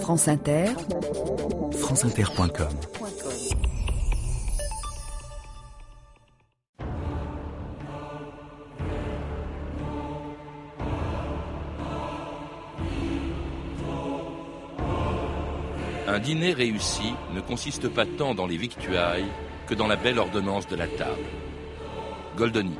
France Inter, franceinter.com Un dîner réussi ne consiste pas tant dans les victuailles que dans la belle ordonnance de la table. Goldoni.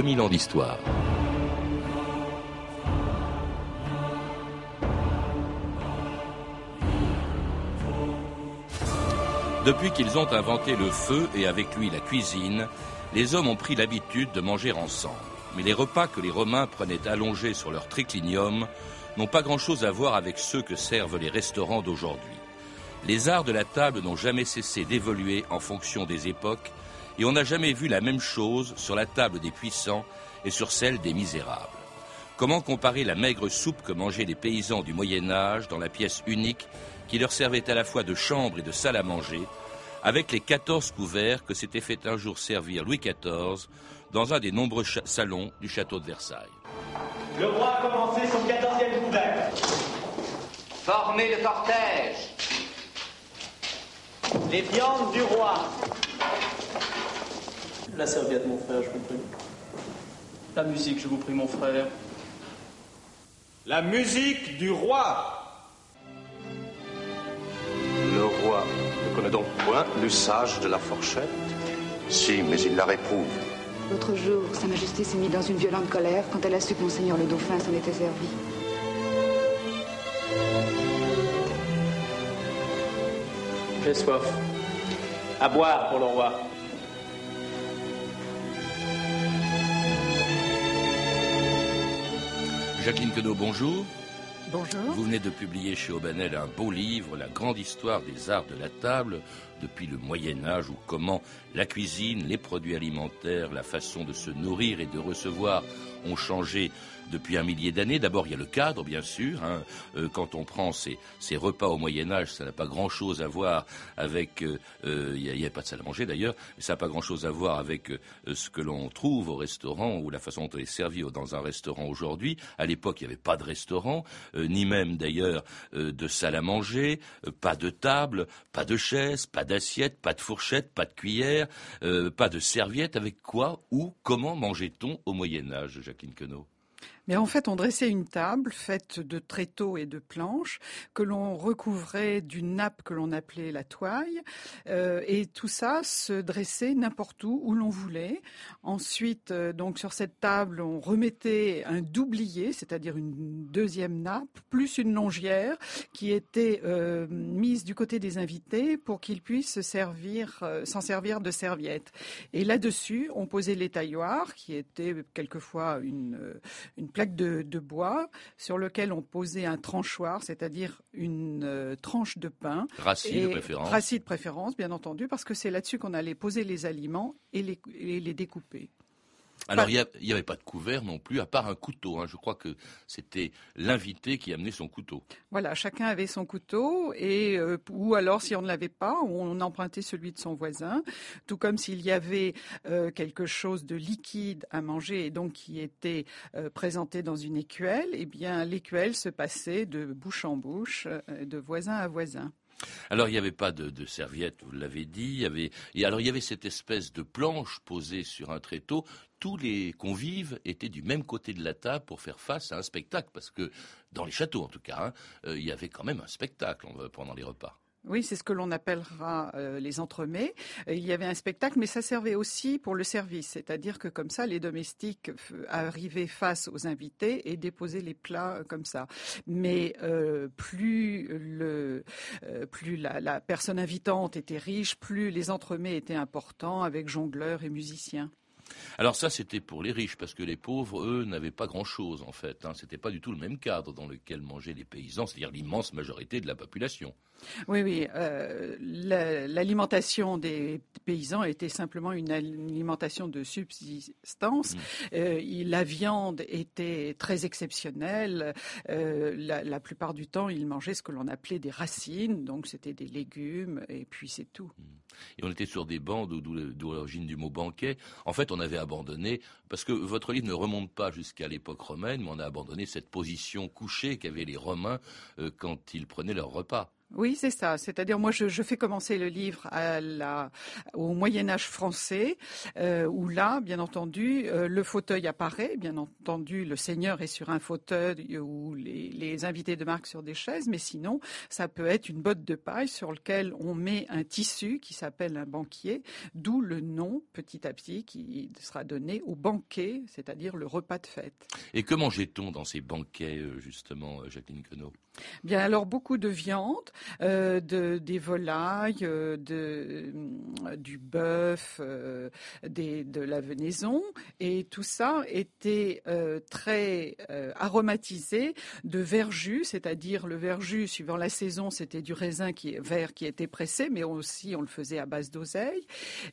2000 ans d'histoire. Depuis qu'ils ont inventé le feu et avec lui la cuisine, les hommes ont pris l'habitude de manger ensemble. Mais les repas que les Romains prenaient allongés sur leur triclinium n'ont pas grand-chose à voir avec ceux que servent les restaurants d'aujourd'hui. Les arts de la table n'ont jamais cessé d'évoluer en fonction des époques et on n'a jamais vu la même chose sur la table des puissants et sur celle des misérables. Comment comparer la maigre soupe que mangeaient les paysans du Moyen Âge dans la pièce unique qui leur servait à la fois de chambre et de salle à manger, avec les 14 couverts que s'était fait un jour servir Louis XIV dans un des nombreux salons du château de Versailles. Le roi a commencé son 14e couvert. Formez le cortège. Les viandes du roi. La serviette, mon frère, je vous prie. La musique, je vous prie, mon frère. La musique du roi. Le roi ne connaît donc point l'usage de la fourchette Si, mais il la réprouve. L'autre jour, Sa Majesté s'est mise dans une violente colère quand elle a su que Monseigneur le Dauphin s'en était servi. J'ai soif. À boire pour le roi. Jacqueline Queneau, bonjour. Bonjour. Vous venez de publier chez Aubanel un beau livre, La grande histoire des arts de la table, depuis le Moyen Âge, ou comment la cuisine, les produits alimentaires, la façon de se nourrir et de recevoir ont changé depuis un millier d'années. D'abord, il y a le cadre, bien sûr. Hein. Euh, quand on prend ces, repas au Moyen Âge, ça n'a pas grand-chose à voir avec... Euh, euh, il n'y a, pas de salle à manger d'ailleurs, ça n'a pas grand-chose à voir avec ce que l'on trouve au restaurant ou la façon dont on est servi dans un restaurant aujourd'hui. À l'époque, il n'y avait pas de restaurant, ni même d'ailleurs de salle à manger, pas de table, pas de chaise, pas d'assiette, pas de fourchette, pas de cuillère, pas de serviette. Avec quoi, ou comment mangeait-on au Moyen Âge, Jacqueline Queneau? Mais en fait, on dressait une table faite de tréteaux et de planches que l'on recouvrait d'une nappe que l'on appelait la toile. Euh, et tout ça se dressait n'importe où, où l'on voulait. Ensuite, euh, donc sur cette table, on remettait un doublier, c'est-à-dire une deuxième nappe, plus une longière qui était euh, mise du côté des invités pour qu'ils puissent s'en servir de serviette. Et là-dessus, on posait les tailloirs, qui étaient quelquequefois une, une de, bois sur lequel on posait un tranchoir, c'est-à-dire une euh, tranche de pain. Rassis de préférence. Rassis de préférence, bien entendu, parce que c'est là-dessus qu'on allait poser les aliments et les découper. Alors, il n'y avait pas de couvert non plus, à part un couteau. Hein. Je crois que c'était l'invité qui amenait son couteau. Voilà, chacun avait son couteau, et euh, ou alors, si on ne l'avait pas, on empruntait celui de son voisin. Tout comme s'il y avait euh, quelque chose de liquide à manger, et donc qui était euh, présenté dans une écuelle, eh bien, l'écuelle se passait de bouche en bouche, de voisin à voisin. Alors il n'y avait pas de, de serviette, vous l'avez dit. Il y avait, alors il y avait cette espèce de planche posée sur un tréteau. Tous les convives étaient du même côté de la table pour faire face à un spectacle, parce que dans les châteaux en tout cas, hein, euh, il y avait quand même un spectacle pendant les repas. Oui, c'est ce que l'on appellera euh, les entremets. Euh, il y avait un spectacle, mais ça servait aussi pour le service, c'est-à-dire que comme ça, les domestiques arrivaient face aux invités et déposaient les plats euh, comme ça. Mais plus la, personne invitante était riche, plus les entremets étaient importants avec jongleurs et musiciens. Alors ça, c'était pour les riches, parce que les pauvres, eux, n'avaient pas grand-chose, en fait. Hein. C'était pas du tout le même cadre dans lequel mangeaient les paysans, c'est-à-dire l'immense majorité de la population. Oui, oui. Euh, l'alimentation des paysans était simplement une alimentation de subsistance. Mm. Euh, la viande était très exceptionnelle. Euh, la, plupart du temps, ils mangeaient ce que l'on appelait des racines, donc c'était des légumes, et puis c'est tout. Mm. Et on était sur des bandes, d'où l'origine du mot banquet. En fait, on avait abandonné, parce que votre livre ne remonte pas jusqu'à l'époque romaine, mais on a abandonné cette position couchée qu'avaient les Romains quand ils prenaient leur repas. Oui, c'est ça. C'est-à-dire, moi, je, fais commencer le livre au Moyen Âge français, euh, où là, bien entendu, euh, le fauteuil apparaît. Bien entendu, le seigneur est sur un fauteuil ou les, invités de marque sur des chaises, mais sinon, ça peut être une botte de paille sur lequel on met un tissu qui s'appelle un banquier, d'où le nom, petit à petit, qui sera donné au banquet, c'est-à-dire le repas de fête. Et que mangeait-on dans ces banquets, euh, justement, Jacqueline Queneau? Bien, alors beaucoup de viande, euh, de, des volailles, euh, euh, du bœuf, de la venaison, et tout ça était très aromatisé de verjus, c'est-à-dire le verjus suivant la saison, c'était du raisin qui vert qui était pressé, mais aussi on le faisait à base d'oseille.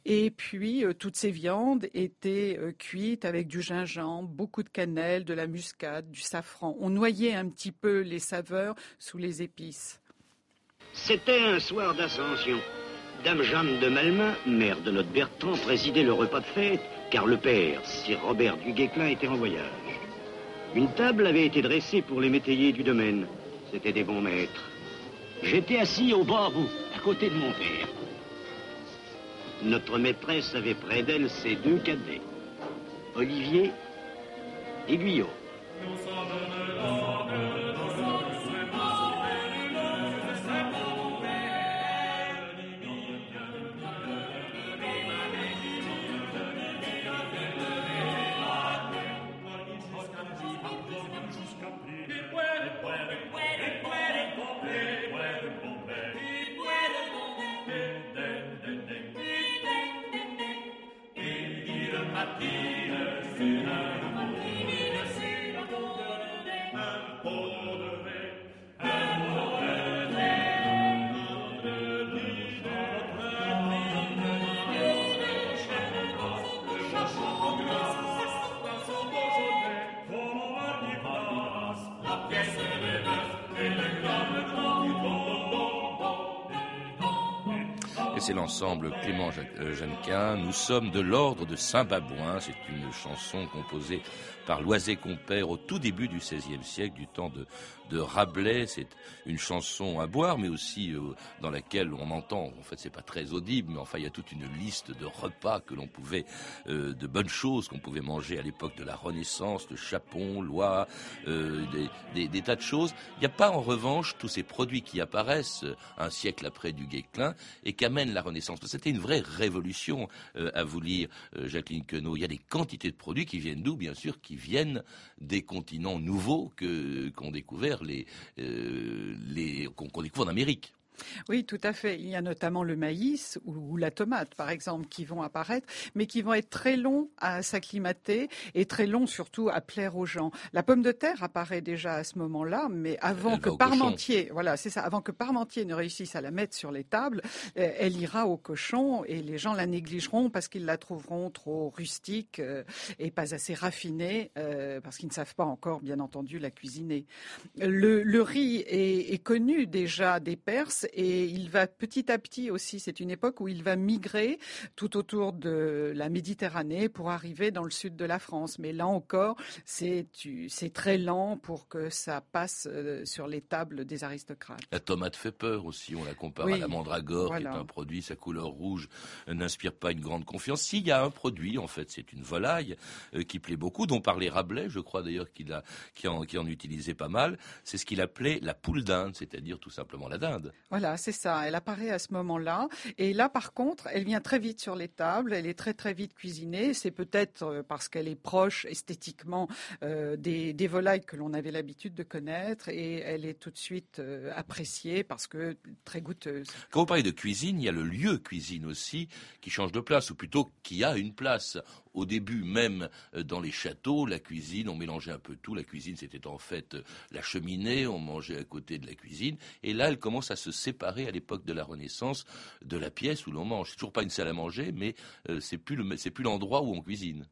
Et puis toutes ces viandes étaient cuites avec du gingembre, beaucoup de cannelle, de la muscade, du safran. On noyait un petit peu les saveurs sous les épices. C'était un soir d'ascension. Dame Jeanne de Malmain, mère de notre Bertrand, présidait le repas de fête, car le père, Sir Robert du Guesclin, était en voyage. Une table avait été dressée pour les métayers du domaine. C'étaient des bons maîtres. J'étais assis au bas bout, à côté de mon père. Notre maîtresse avait près d'elle ses deux cadets, Olivier et Guyot. C'est l'ensemble Clément euh, Jeannequin. Nous sommes de l'ordre de Saint-Babouin. C'est une chanson composée par Loisé Compère au tout début du XVIe siècle, du temps de, de Rabelais. C'est une chanson à boire, mais aussi euh, dans laquelle on entend, en fait c'est pas très audible, mais enfin il y a toute une liste de repas que l'on pouvait, euh, de bonnes choses qu'on pouvait manger à l'époque de la Renaissance, de chapon, des, des, tas de choses. Il n'y a pas en revanche tous ces produits qui apparaissent un siècle après du Guesclin et qu'amène la Renaissance. C'était une vraie révolution à vous lire, Jacqueline Queneau. Il y a des quantités de produits qui viennent d'où, bien sûr, qui viennent des continents nouveaux euh, qu'on découvre en Amérique. Oui, tout à fait. Il y a notamment le maïs ou, la tomate, par exemple, qui vont apparaître, mais qui vont être très longs à s'acclimater et très longs surtout à plaire aux gens. La pomme de terre apparaît déjà à ce moment-là, mais avant que Parmentier, voilà, c'est ça, avant que Parmentier ne réussisse à la mettre sur les tables, euh, elle ira au cochon et les gens la négligeront parce qu'ils la trouveront trop rustique euh, et pas assez raffinée, euh, parce qu'ils ne savent pas encore, bien entendu, la cuisiner. Le, riz est, est connu déjà des Perses et il va petit à petit aussi, c'est une époque où il va migrer tout autour de la Méditerranée pour arriver dans le sud de la France. Mais là encore, c'est très lent pour que ça passe euh, sur les tables des aristocrates. La tomate fait peur aussi, on la compare à la mandragore, qui est un produit, sa couleur rouge n'inspire pas une grande confiance. S'il y a un produit, en fait, c'est une volaille euh, qui plaît beaucoup, dont parlait Rabelais, je crois d'ailleurs qu'il qui en, qui en utilisait pas mal. C'est ce qu'il appelait la poule d'Inde, c'est-à-dire tout simplement la dinde. Voilà, c'est ça. Elle apparaît à ce moment-là. Et là, par contre, elle vient très vite sur les tables. Elle est très très vite cuisinée. C'est peut-être euh, parce qu'elle est proche esthétiquement euh, des, volailles que l'on avait l'habitude de connaître. Et elle est tout de suite euh, appréciée parce que très goûteuse. Quand vous parlez de cuisine, il y a le lieu cuisine aussi qui change de place, ou plutôt qui a une place au début, même dans les châteaux, la cuisine, on mélangeait un peu tout. La cuisine, c'était en fait la cheminée, on mangeait à côté de la cuisine. Et là, elle commence à se séparer à l'époque de la Renaissance de la pièce où l'on mange. C'est toujours pas une salle à manger, mais plus c'est plus l'endroit où on cuisine.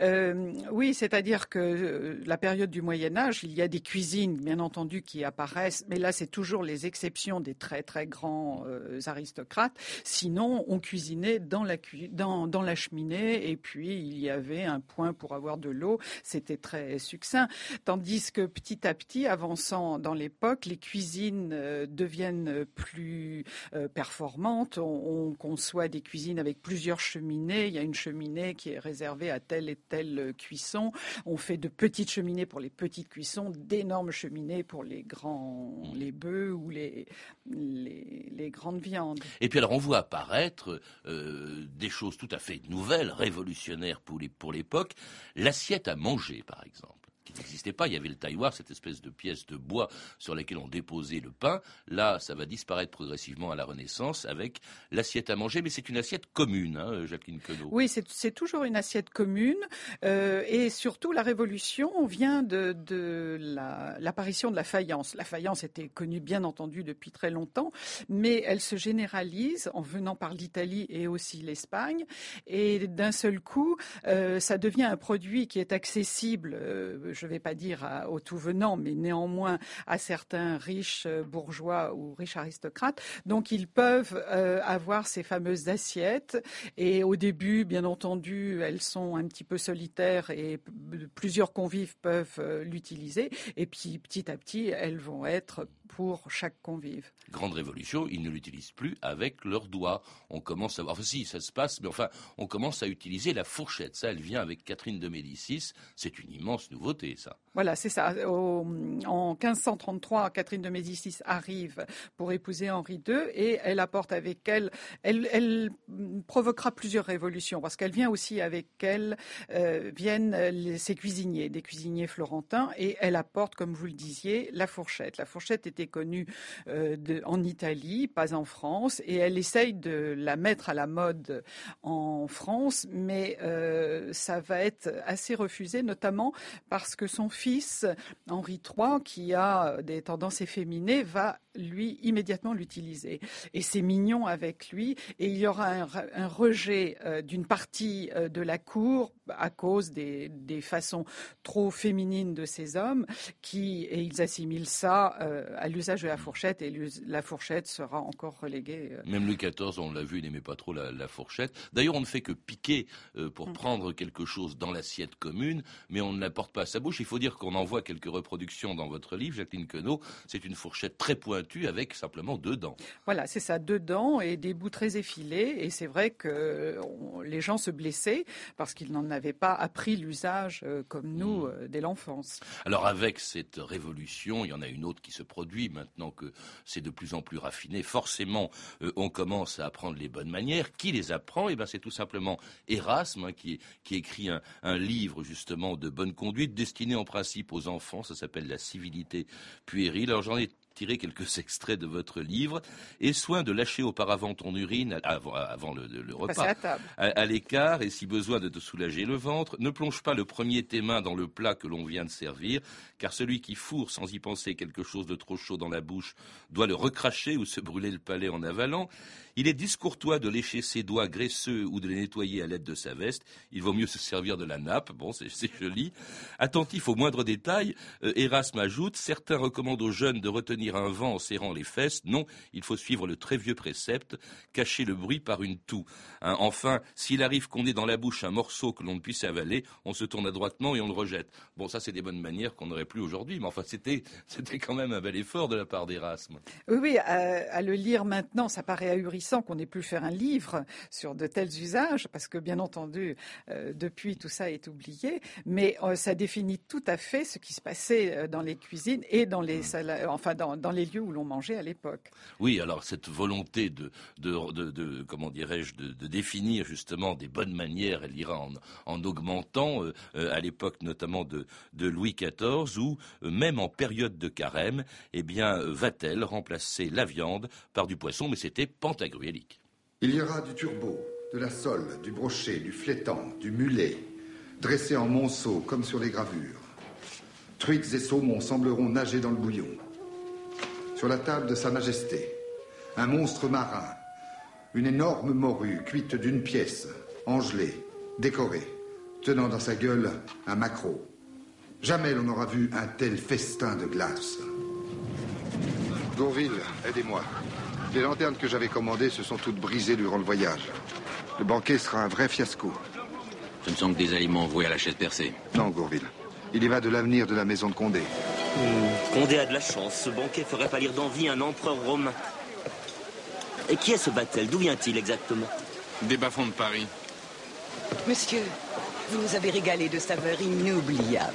Euh, oui, c'est-à-dire que euh, la période du Moyen Âge, il y a des cuisines, bien entendu, qui apparaissent, mais là, c'est toujours les exceptions des très très grands euh, aristocrates. Sinon, on cuisinait dans la, dans, la cheminée, et puis il y avait un point pour avoir de l'eau. C'était très succinct. Tandis que petit à petit, avançant dans l'époque, les cuisines deviennent plus performantes. On, on conçoit des cuisines avec plusieurs cheminées. Il y a une cheminée qui est réservée à telle et telle cuisson. On fait de petites cheminées pour les petites cuissons, d'énormes cheminées pour les grands, les bœufs ou les, les, grandes viandes. Et puis alors on voit apparaître euh, des choses tout à fait nouvelles, révolutionnaires pour l'époque, l'assiette à manger par exemple qui n'existait pas. Il y avait le tailloir, cette espèce de pièce de bois sur laquelle on déposait le pain. Là, ça va disparaître progressivement à la Renaissance avec l'assiette à manger, mais c'est une assiette commune, hein, Jacqueline Queneau. Oui, c'est toujours une assiette commune. Euh, et surtout, la Révolution vient de, l'apparition de la faïence. La faïence était connue, bien entendu, depuis très longtemps, mais elle se généralise en venant par l'Italie et aussi l'Espagne. Et d'un seul coup, euh, ça devient un produit qui est accessible. Euh, je ne vais pas dire au tout venant, mais néanmoins à certains riches euh, bourgeois ou riches aristocrates. Donc ils peuvent euh, avoir ces fameuses assiettes. Et au début, bien entendu, elles sont un petit peu solitaires et plusieurs convives peuvent euh, l'utiliser. Et puis petit à petit, elles vont être pour chaque convive. Grande révolution, ils ne l'utilisent plus avec leurs doigts. On commence à voir, enfin si, ça se passe, mais enfin, on commence à utiliser la fourchette. Ça, elle vient avec Catherine de Médicis. C'est une immense nouveauté, ça. Voilà, c'est ça. en 1533, Catherine de Médicis arrive pour épouser Henri II et elle apporte avec elle, elle, provoquera plusieurs révolutions parce qu'elle vient aussi avec elle, euh, viennent ses cuisiniers, des cuisiniers florentins et elle apporte, comme vous le disiez, la fourchette. La fourchette est connue euh, en Italie, pas en France, et elle essaye de la mettre à la mode en France, mais euh, ça va être assez refusé, notamment parce que son fils, Henri III, qui a des tendances efféminées, va lui immédiatement l'utiliser. Et c'est mignon avec lui, et il y aura un, rejet euh, d'une partie de la cour à cause des, façons trop féminines de ces hommes, qui et ils assimilent ça à l'usage de la fourchette et la fourchette sera encore reléguée. Euh. Même Louis XIV, on l'a vu, il n'aimait pas trop la, fourchette. D'ailleurs, on ne fait que piquer euh, pour mm. prendre quelque chose dans l'assiette commune, mais on ne la porte pas à sa bouche. Il faut dire qu'on en voit quelques reproductions dans votre livre, Jacqueline Queneau. C'est une fourchette très pointue avec simplement deux dents. Voilà, c'est ça, deux dents et des bouts très effilés. Et c'est vrai que les gens se blessaient parce qu'ils n'en avaient pas appris l'usage euh, comme nous mm. dès l'enfance. Alors avec cette révolution, il y en a une autre qui se produit maintenant que c'est de plus en plus raffiné, forcément, euh, on commence à apprendre les bonnes manières. Qui les apprend? Eh ben, c'est tout simplement Erasme hein, qui, écrit un, un, livre justement de bonne conduite destiné en principe aux enfants. Ça s'appelle La civilité puérile. Alors j'en ai tirer quelques extraits de votre livre. Et soin de lâcher auparavant ton urine avant, avant le, repas, à, l'écart, et si besoin de te soulager le ventre, ne plonge pas le premier tes mains dans le plat que l'on vient de servir, car celui qui fourre sans y penser quelque chose de trop chaud dans la bouche doit le recracher ou se brûler le palais en avalant. Il est discourtois de lécher ses doigts graisseux ou de les nettoyer à l'aide de sa veste. Il vaut mieux se servir de la nappe. Bon, c'est joli. Attentif aux moindres détails, euh, Erasme ajoute, certains recommandent aux jeunes de retenir un vent en serrant les fesses. Non, il faut suivre le très vieux précepte, cacher le bruit par une toux. Hein, enfin, s'il arrive qu'on ait dans la bouche un morceau que l'on ne puisse avaler, on se tourne adroitement et on le rejette. Bon, ça, c'est des bonnes manières qu'on n'aurait plus aujourd'hui, mais enfin, c'était, quand même un bel effort de la part d'Erasme. Oui, oui, à, le lire maintenant, ça paraît ahurissant qu'on ait pu faire un livre sur de tels usages, parce que bien entendu, euh, depuis tout ça est oublié, mais euh, ça définit tout à fait ce qui se passait euh, dans les cuisines et dans les enfin dans, les lieux où l'on mangeait à l'époque. Oui, alors cette volonté de, de, comment dirais-je, de, définir justement des bonnes manières, elle ira en, augmentant à l'époque notamment de, Louis XIV, où même en période de carême, eh bien, va-t-elle remplacer la viande par du poisson, mais c'était Il y aura du turbo, de la sole, du brochet, du flétan, du mulet, dressés en monceaux comme sur les gravures. Truites et saumons sembleront nager dans le bouillon. Sur la table de Sa Majesté, un monstre marin, une énorme morue cuite d'une pièce, engelée, décorée, tenant dans sa gueule un maquereau. Jamais l'on n'aura vu un tel festin de glace. Gourville, aidez-moi. Les lanternes que j'avais commandées se sont toutes brisées durant le voyage. Le banquet sera un vrai fiasco. Ce ne sont que des aliments voués à la chaise percée. Non, Gourville. Il y va de l'avenir de la maison de Condé. Hmm, Condé a de la chance. Ce banquet ferait pâlir d'envie un empereur romain. Et qui est ce Battel D'où vient-il exactement? Des bas-fonds de Paris. Monsieur, vous nous avez régalé de saveurs inoubliables.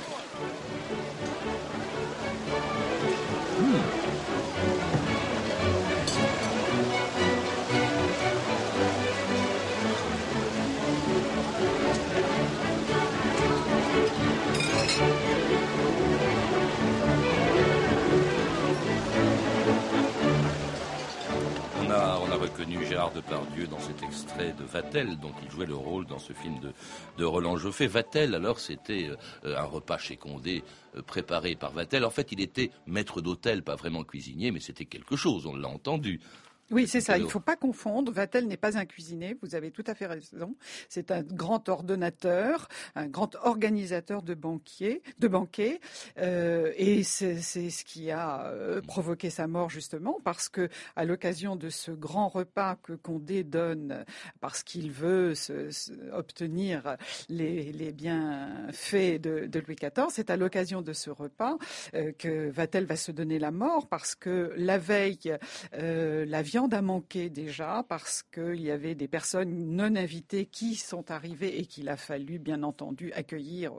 Extrait de Vatel, dont il jouait le rôle dans ce film de, de Roland Joffé. Vatel, alors, c'était euh, un repas chez Condé euh, préparé par Vatel. En fait, il était maître d'hôtel, pas vraiment cuisinier, mais c'était quelque chose, on l'a entendu. Oui, c'est ça. Il ne faut pas confondre. Vatel n'est pas un cuisinier. Vous avez tout à fait raison. C'est un grand ordonnateur, un grand organisateur de banquiers, de banquets, euh, et c'est ce qui a euh, provoqué sa mort justement parce que à l'occasion de ce grand repas que Condé donne, parce qu'il veut se, se, obtenir les, les bienfaits de, de, Louis XIV, c'est à l'occasion de ce repas euh, que Vatel va se donner la mort parce que la veille, la viande a manqué déjà parce qu'il y avait des personnes non invitées qui sont arrivées et qu'il a fallu bien entendu accueillir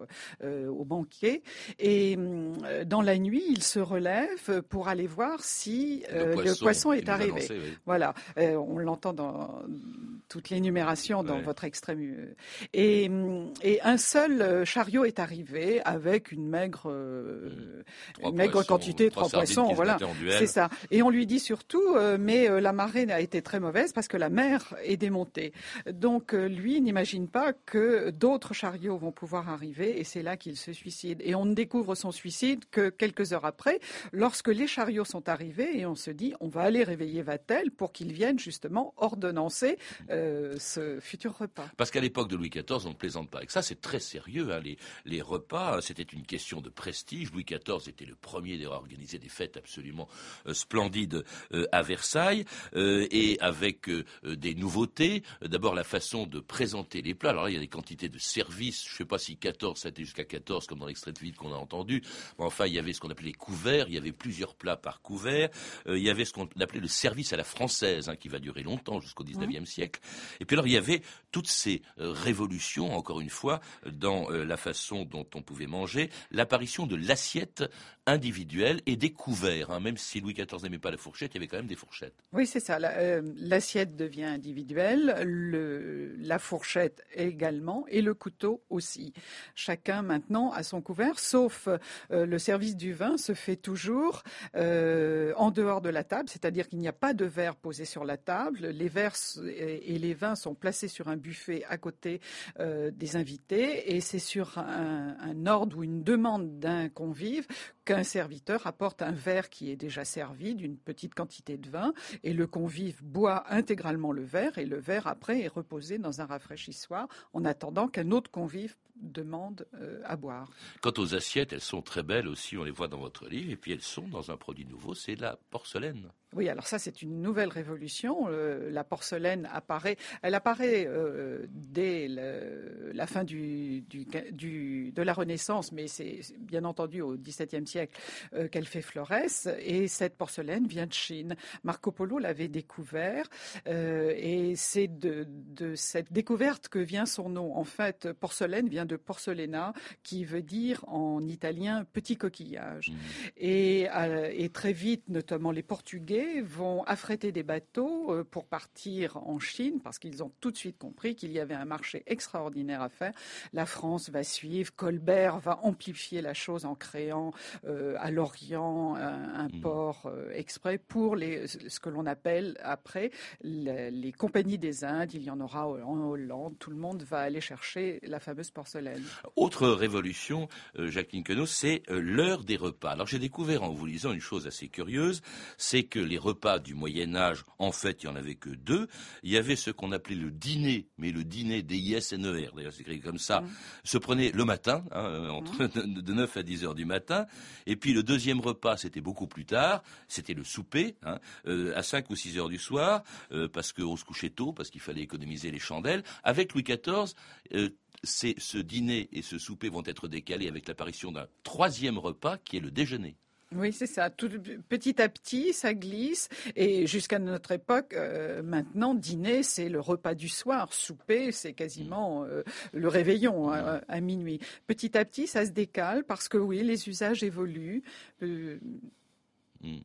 euh, au banquet. Et euh, dans la nuit, il se relève pour aller voir si le, poisson, le poisson est arrivé. Annoncé, oui. Voilà, euh, on l'entend dans toute l'énumération dans ouais. votre extrait. Et, et, un seul chariot est arrivé avec une maigre, mmh. une maigre poissons, quantité, trois, trois poissons, voilà, c'est ça. Et on lui dit surtout, mais la marée a été très mauvaise parce que la mer est démontée. Donc lui n'imagine pas que d'autres chariots vont pouvoir arriver et c'est là qu'il se suicide. Et on ne découvre son suicide que quelques heures après, lorsque les chariots sont arrivés et on se dit on va aller réveiller Vatel pour qu'il vienne justement ordonnancer euh, ce futur repas. Parce qu'à l'époque de Louis XIV, on ne plaisante pas avec ça, c'est très sérieux. Hein, les, repas, c'était une question de prestige. Louis XIV était le premier à organiser des fêtes absolument euh, splendides euh, à Versailles. Euh, et avec euh, des nouveautés. D'abord la façon de présenter les plats. Alors là, il y a des quantités de services. Je ne sais pas si 14, ça a été jusqu'à 14 comme dans l'extrait de vide qu'on a entendu. Mais enfin, il y avait ce qu'on appelait les couverts. Il y avait plusieurs plats par couvert. Euh, il y avait ce qu'on appelait le service à la française, hein, qui va durer longtemps jusqu'au 19e mmh. siècle. Et puis alors, il y avait toutes ces révolutions, encore une fois, dans la façon dont on pouvait manger. L'apparition de l'assiette individuelle et des couverts. Hein. Même si Louis XIV n'aimait pas la fourchette, il y avait quand même des fourchettes. Oui, c'est ça. L'assiette euh, devient individuelle, le, la fourchette également et le couteau aussi. Chacun maintenant a son couvert, sauf euh, le service du vin se fait toujours euh, en dehors de la table, c'est-à-dire qu'il n'y a pas de verre posé sur la table. Les verres et, les vins sont placés sur un buffet à côté des invités et c'est sur un ordre ou une demande d'un convive qu'un serviteur apporte un verre qui est déjà servi d'une petite quantité de vin et le convive boit intégralement le verre et le verre après est reposé dans un rafraîchissoir en attendant qu'un autre convive demande euh, à boire. Quant aux assiettes, elles sont très belles aussi, on les voit dans votre livre, et puis elles sont dans un produit nouveau, c'est la porcelaine. Oui, alors ça c'est une nouvelle révolution. Euh, la porcelaine apparaît, elle apparaît euh, dès le, la fin du, du, du, de la Renaissance, mais c'est bien entendu au XVIIe siècle euh, qu'elle fait florès. Et cette porcelaine vient de Chine. Marco Polo l'avait découvert, et c'est de, de, cette découverte que vient son nom. En fait, porcelaine vient de porcelena, qui veut dire en italien petit coquillage. Mmh. Et, et très vite, notamment les Portugais Anglais vont affréter des bateaux euh, pour partir en Chine parce qu'ils ont tout de suite compris qu'il y avait un marché extraordinaire à faire. La France va suivre, Colbert va amplifier la chose en créant euh, à Lorient un, Hmm. port euh, exprès pour les, ce que l'on appelle après les, les compagnies des Indes. Il y en aura en Hollande. Tout le monde va aller chercher la fameuse porcelaine. Autre révolution, euh, Jacqueline Queneau, c'est l'heure des repas. Alors j'ai découvert en vous lisant une chose assez curieuse, c'est que les repas du Moyen Âge, en fait, il n'y en avait que deux. Il y avait ce qu'on appelait le dîner, mais le dîner D-I-S-N-E-R, d'ailleurs c'est écrit comme ça, se prenait le matin, hein, euh, entre de 9 à 10 heures du matin. Et puis le deuxième repas, c'était beaucoup plus tard, c'était le souper, hein, euh, à 5 ou 6 heures du soir, euh, parce qu'on se couchait tôt, parce qu'il fallait économiser les chandelles. Avec Louis XIV, euh, ce dîner et ce souper vont être décalés avec l'apparition d'un troisième repas qui est le déjeuner. Oui, c'est ça. Tout, petit à petit, ça glisse. Et jusqu'à notre époque, euh, maintenant, dîner, c'est le repas du soir. Souper, c'est quasiment euh, le réveillon à, à minuit. Petit à petit, ça se décale parce que oui, les usages évoluent. Euh, Hmm.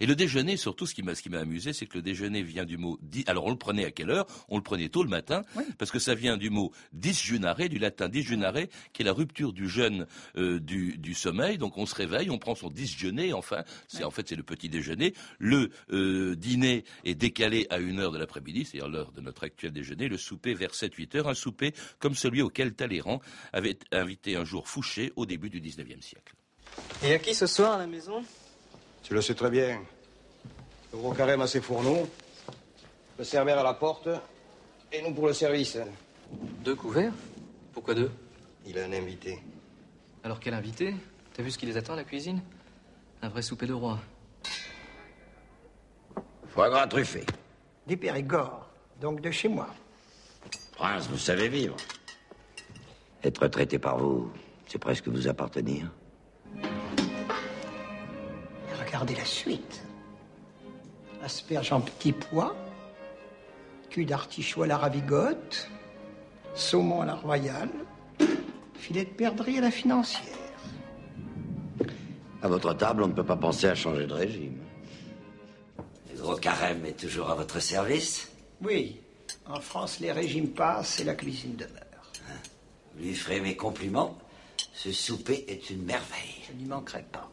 Et le déjeuner, surtout, ce qui m'a ce qui m'a amusé, c'est que le déjeuner vient du mot. di- Alors on le prenait à quelle heure? On le prenait tôt le matin, parce que ça vient du mot disjunare, du latin disjunare, qui est la rupture du jeûne euh, du, du sommeil. Donc on se réveille, on prend son disjeuner. Enfin, c'est en fait c'est le petit déjeuner. Le euh, dîner est décalé à une heure de l'après-midi, c'est-à-dire l'heure de notre actuel déjeuner. Le souper vers 7-8 heures, un souper comme celui auquel Talleyrand avait invité un jour Fouché au début du 19e siècle. Et à qui ce soir à la maison? Tu le sais très bien. Le gros carême à ses fourneaux, le serveur à la porte, et nous pour le service. Deux couverts Pourquoi deux Il a un invité. Alors quel invité T'as vu ce qui les attend à la cuisine Un vrai souper de roi. Foie gras truffé. Des Périgord, donc de chez moi. Prince, vous savez vivre. Être traité par vous, c'est presque vous appartenir. Regardez la suite. Asperges en petits pois, cul d'artichaut à la ravigote, saumon à la royale, filet de perdrix à la financière. À votre table, on ne peut pas penser à changer de régime. Le gros carême est toujours à votre service Oui, en France, les régimes passent et la cuisine demeure. Lui ferez mes compliments. Ce souper est une merveille. Je n'y manquerai pas.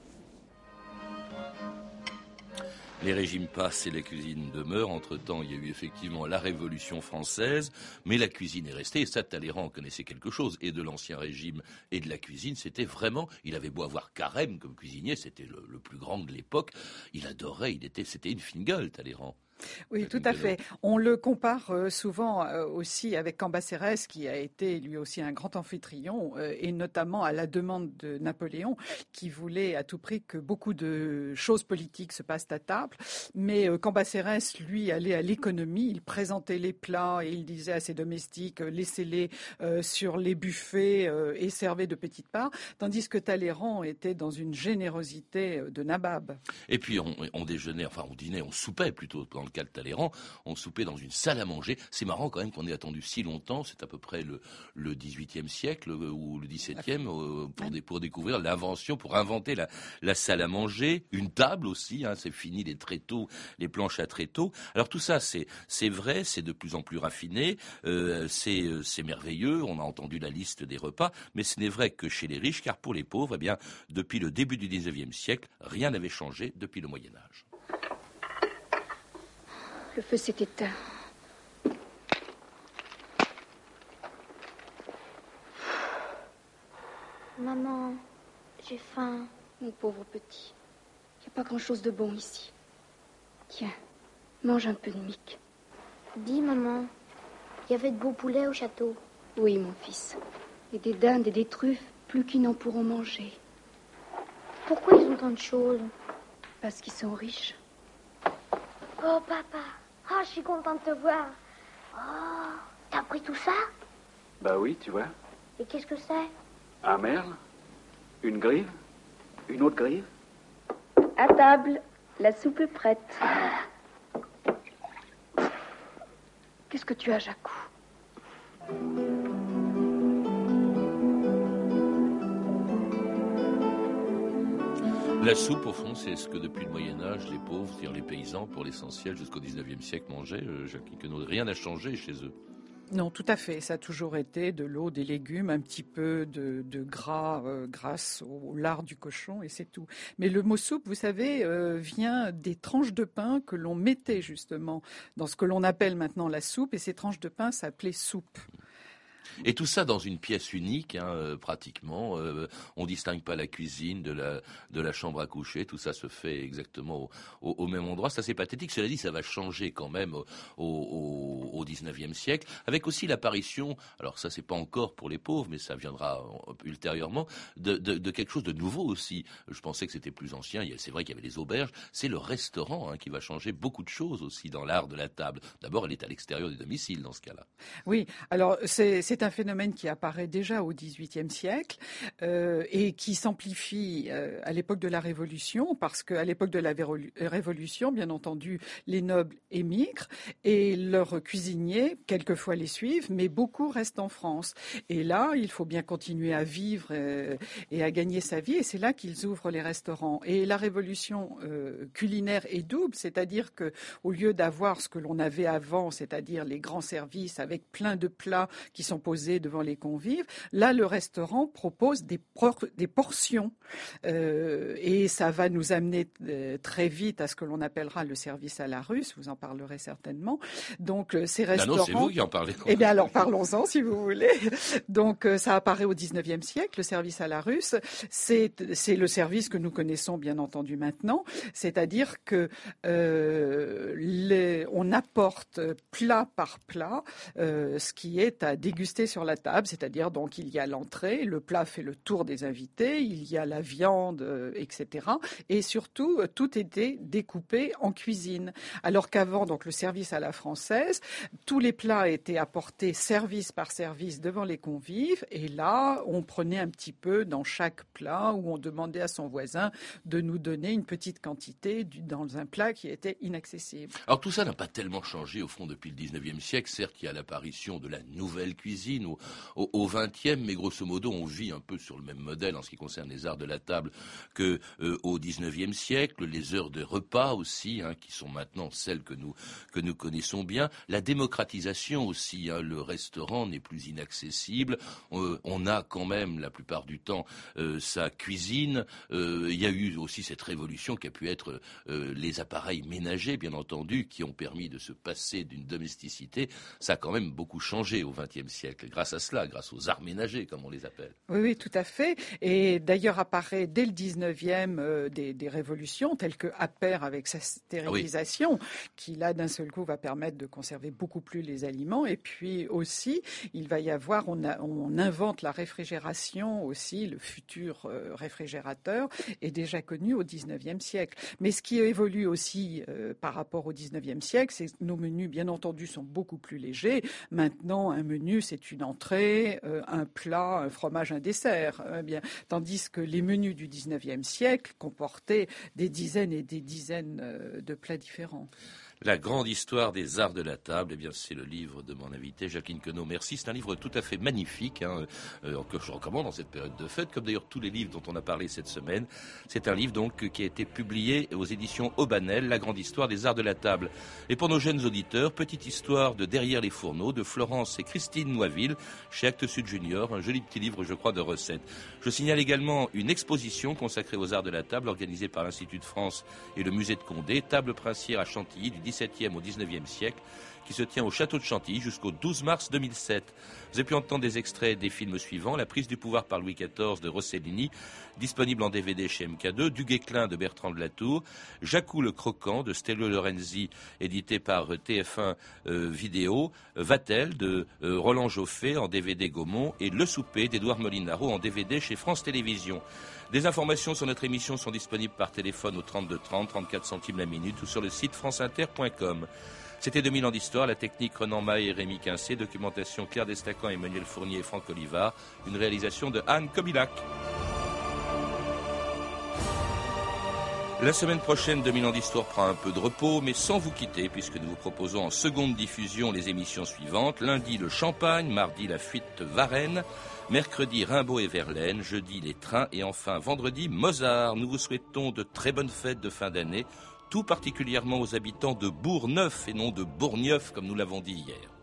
Les régimes passent et la cuisine demeure. Entre-temps, il y a eu effectivement la Révolution française, mais la cuisine est restée. Et ça, Talleyrand connaissait quelque chose, et de l'Ancien Régime et de la cuisine. C'était vraiment, il avait beau avoir Carême comme cuisinier, c'était le, plus grand de l'époque. Il adorait, il était, c'était une fine gueule, Talleyrand. Oui, tout à fait. On le compare euh, souvent euh, aussi avec Cambacérès, qui a été lui aussi un grand amphitryon, euh, et notamment à la demande de Napoléon, qui voulait à tout prix que beaucoup de choses politiques se passent à table. Mais Cambacérès, lui, allait à l'économie, il présentait les plats et il disait à ses domestiques, laissez-les sur les buffets et servez de petites parts, tandis que Talleyrand était dans une générosité de nabab. Et puis on, on déjeunait, enfin on dînait, on soupait plutôt dans le Talleyrand, on soupait dans une salle à manger. C'est marrant quand même qu'on ait attendu si longtemps, c'est à peu près le, le 18e siècle euh, ou le 17e euh, pour, dé- pour découvrir l'invention, pour inventer la, salle à manger, une table aussi, hein, c'est fini les tréteaux, les planches à tréteaux. Alors tout ça c'est vrai, c'est de plus en plus raffiné, c'est euh, c'est merveilleux, on a entendu la liste des repas, mais ce n'est vrai que chez les riches, car pour les pauvres, eh bien, depuis le début du 19e siècle, rien n'avait changé depuis le Moyen Âge. Le feu s'est éteint. Maman, j'ai faim. Mon pauvre petit. Il n'y a pas grand-chose de bon ici. Tiens, mange un peu de mic. Dis, maman, il y avait de beaux poulets au château. Oui, mon fils. Et des dindes et des truffes, plus qu'ils n'en pourront manger. Pourquoi ils ont tant de choses? Parce qu'ils sont riches. Oh, papa. Ah, je suis contente de te voir. Oh, t'as pris tout ça? Bah oui, tu vois. Et qu'est-ce que c'est? Un merle, une grive, une autre grive. À table, la soupe est prête. Qu'est-ce que tu as, Jacou? La soupe, au fond, c'est ce que depuis le Moyen Âge, les pauvres, c'est-à-dire les paysans, pour l'essentiel, jusqu'au 19e siècle, mangeaient. Euh, Jacques rien n'a changé chez eux. Non, tout à fait. Ça a toujours été de l'eau, des légumes, un petit peu de, de gras euh, grâce au lard du cochon et c'est tout. Mais le mot soupe, vous savez, euh, vient des tranches de pain que l'on mettait justement dans ce que l'on appelle maintenant la soupe et ces tranches de pain s'appelaient soupe. Et tout ça dans une pièce unique, hein, euh, pratiquement. Euh, on distingue pas la cuisine de la, de la chambre à coucher. Tout ça se fait exactement au, au, même endroit. C'est assez pathétique. Cela dit, ça va changer quand même au, au, au 19e siècle, avec aussi l'apparition, alors ça c'est pas encore pour les pauvres, mais ça viendra ultérieurement, de, de, de quelque chose de nouveau aussi. Je pensais que c'était plus ancien. C'est vrai qu'il y avait les auberges. C'est le restaurant hein, qui va changer beaucoup de choses aussi dans l'art de la table. D'abord, elle est à l'extérieur du domicile dans ce cas-là. Oui, alors c'est c'est un phénomène qui apparaît déjà au XVIIIe siècle euh, et qui s'amplifie euh, à l'époque de la Révolution, parce qu'à l'époque de la Révolution, bien entendu, les nobles émigrent et leurs cuisiniers, quelquefois les suivent, mais beaucoup restent en France. Et là, il faut bien continuer à vivre euh, et à gagner sa vie, et c'est là qu'ils ouvrent les restaurants. Et la Révolution euh, culinaire est double, c'est-à-dire que au lieu d'avoir ce que l'on avait avant, c'est-à-dire les grands services avec plein de plats qui sont posés devant les convives. Là, le restaurant propose des, des portions euh, et ça va nous amener euh, très vite à ce que l'on appellera le service à la russe. Vous en parlerez certainement. Donc euh, ces restaurants. non, c'est vous qui en parlez. Eh bien alors parlons-en si vous voulez. Donc ça apparaît au 19e siècle, le service à la russe. C'est c'est le service que nous connaissons bien entendu maintenant, c'est-à-dire que euh, les, on apporte plat par plat euh, ce qui est à déguster sur la table, c'est-à-dire donc il y a l'entrée, le plat fait le tour des invités, il y a la viande, euh, etc. Et surtout, euh, tout était découpé en cuisine. Alors qu'avant, donc le service à la française, tous les plats étaient apportés service par service devant les convives, et là, on prenait un petit peu dans chaque plat où on demandait à son voisin de nous donner une petite quantité dans un plat qui était inaccessible. Alors tout ça n'a pas tellement changé au fond depuis le 19e siècle. Certes, il y a l'apparition de la nouvelle cuisine au, XXe, mais grosso modo, on vit un peu sur le même modèle en ce qui concerne les arts de la table que euh, au XIXe siècle, les heures de repas aussi, hein, qui sont maintenant celles que nous que nous connaissons bien, la démocratisation aussi, hein, le restaurant n'est plus inaccessible, euh, on a quand même la plupart du temps euh, sa cuisine, il y a eu aussi cette révolution qui a pu être les appareils ménagers, bien entendu, qui ont permis de se passer d'une domesticité, ça a quand même beaucoup changé au XXe siècle grâce à cela, grâce aux arts ménagers, comme on les appelle. Oui, oui, tout à fait. Et d'ailleurs apparaît dès le 19e euh, des, des, révolutions telles que Appert avec sa stérilisation, qui là d'un seul coup va permettre de conserver beaucoup plus les aliments. Et puis aussi, il va y avoir, on, a, on invente la réfrigération aussi, le futur euh, réfrigérateur est déjà connu au 19e siècle. Mais ce qui évolue aussi euh, par rapport au 19e siècle, c'est que nos menus, bien entendu, sont beaucoup plus légers. Maintenant, un menu, c'est une entrée, euh, un plat, un fromage, un dessert. Bien, tandis que les menus du 19e siècle comportaient des dizaines et des dizaines euh, de plats différents. La grande histoire des arts de la table, eh bien, c'est le livre de mon invité, Jacqueline Queneau. Merci. C'est un livre tout à fait magnifique, hein, euh, que je recommande dans cette période de fête, comme d'ailleurs tous les livres dont on a parlé cette semaine. C'est un livre, donc, qui a été publié aux éditions Aubanel, La grande histoire des arts de la table. Et pour nos jeunes auditeurs, petite histoire de Derrière les fourneaux, de Florence et Christine Noiville, chez Actes Sud Junior, un joli petit livre, je crois, de recettes. Je signale également une exposition consacrée aux arts de la table, organisée par l'Institut de France et le Musée de Condé, table princière à Chantilly, du 17e au 19e siècle, qui se tient au château de Chantilly jusqu'au 12 mars 2007. Vous avez pu entendre des extraits des films suivants La prise du pouvoir par Louis XIV de Rossellini, disponible en DVD chez MK2, Du Guéclin de Bertrand de Latour, Jacou le Croquant de Stello Lorenzi, édité par TF1 euh, Vidéo, Vatel de euh, Roland Joffé en DVD Gaumont et Le Souper d'Edouard Molinaro en DVD chez France Télévisions. Des informations sur notre émission sont disponibles par téléphone au 32 30, 34 centimes la minute ou sur le site franceinter.com. C'était 2000 ans d'histoire, la technique Renan Maé et Rémi Quincé, documentation Claire Destacan, Emmanuel Fournier et Franck Olivard, une réalisation de Anne Kobilac. La semaine prochaine, 2000 ans d'histoire prend un peu de repos, mais sans vous quitter, puisque nous vous proposons en seconde diffusion les émissions suivantes. Lundi, le Champagne, mardi, la fuite Varennes, mercredi, Rimbaud et Verlaine, jeudi, les trains, et enfin, vendredi, Mozart. Nous vous souhaitons de très bonnes fêtes de fin d'année, tout particulièrement aux habitants de Bourgneuf et non de Bourgneuf, comme nous l'avons dit hier.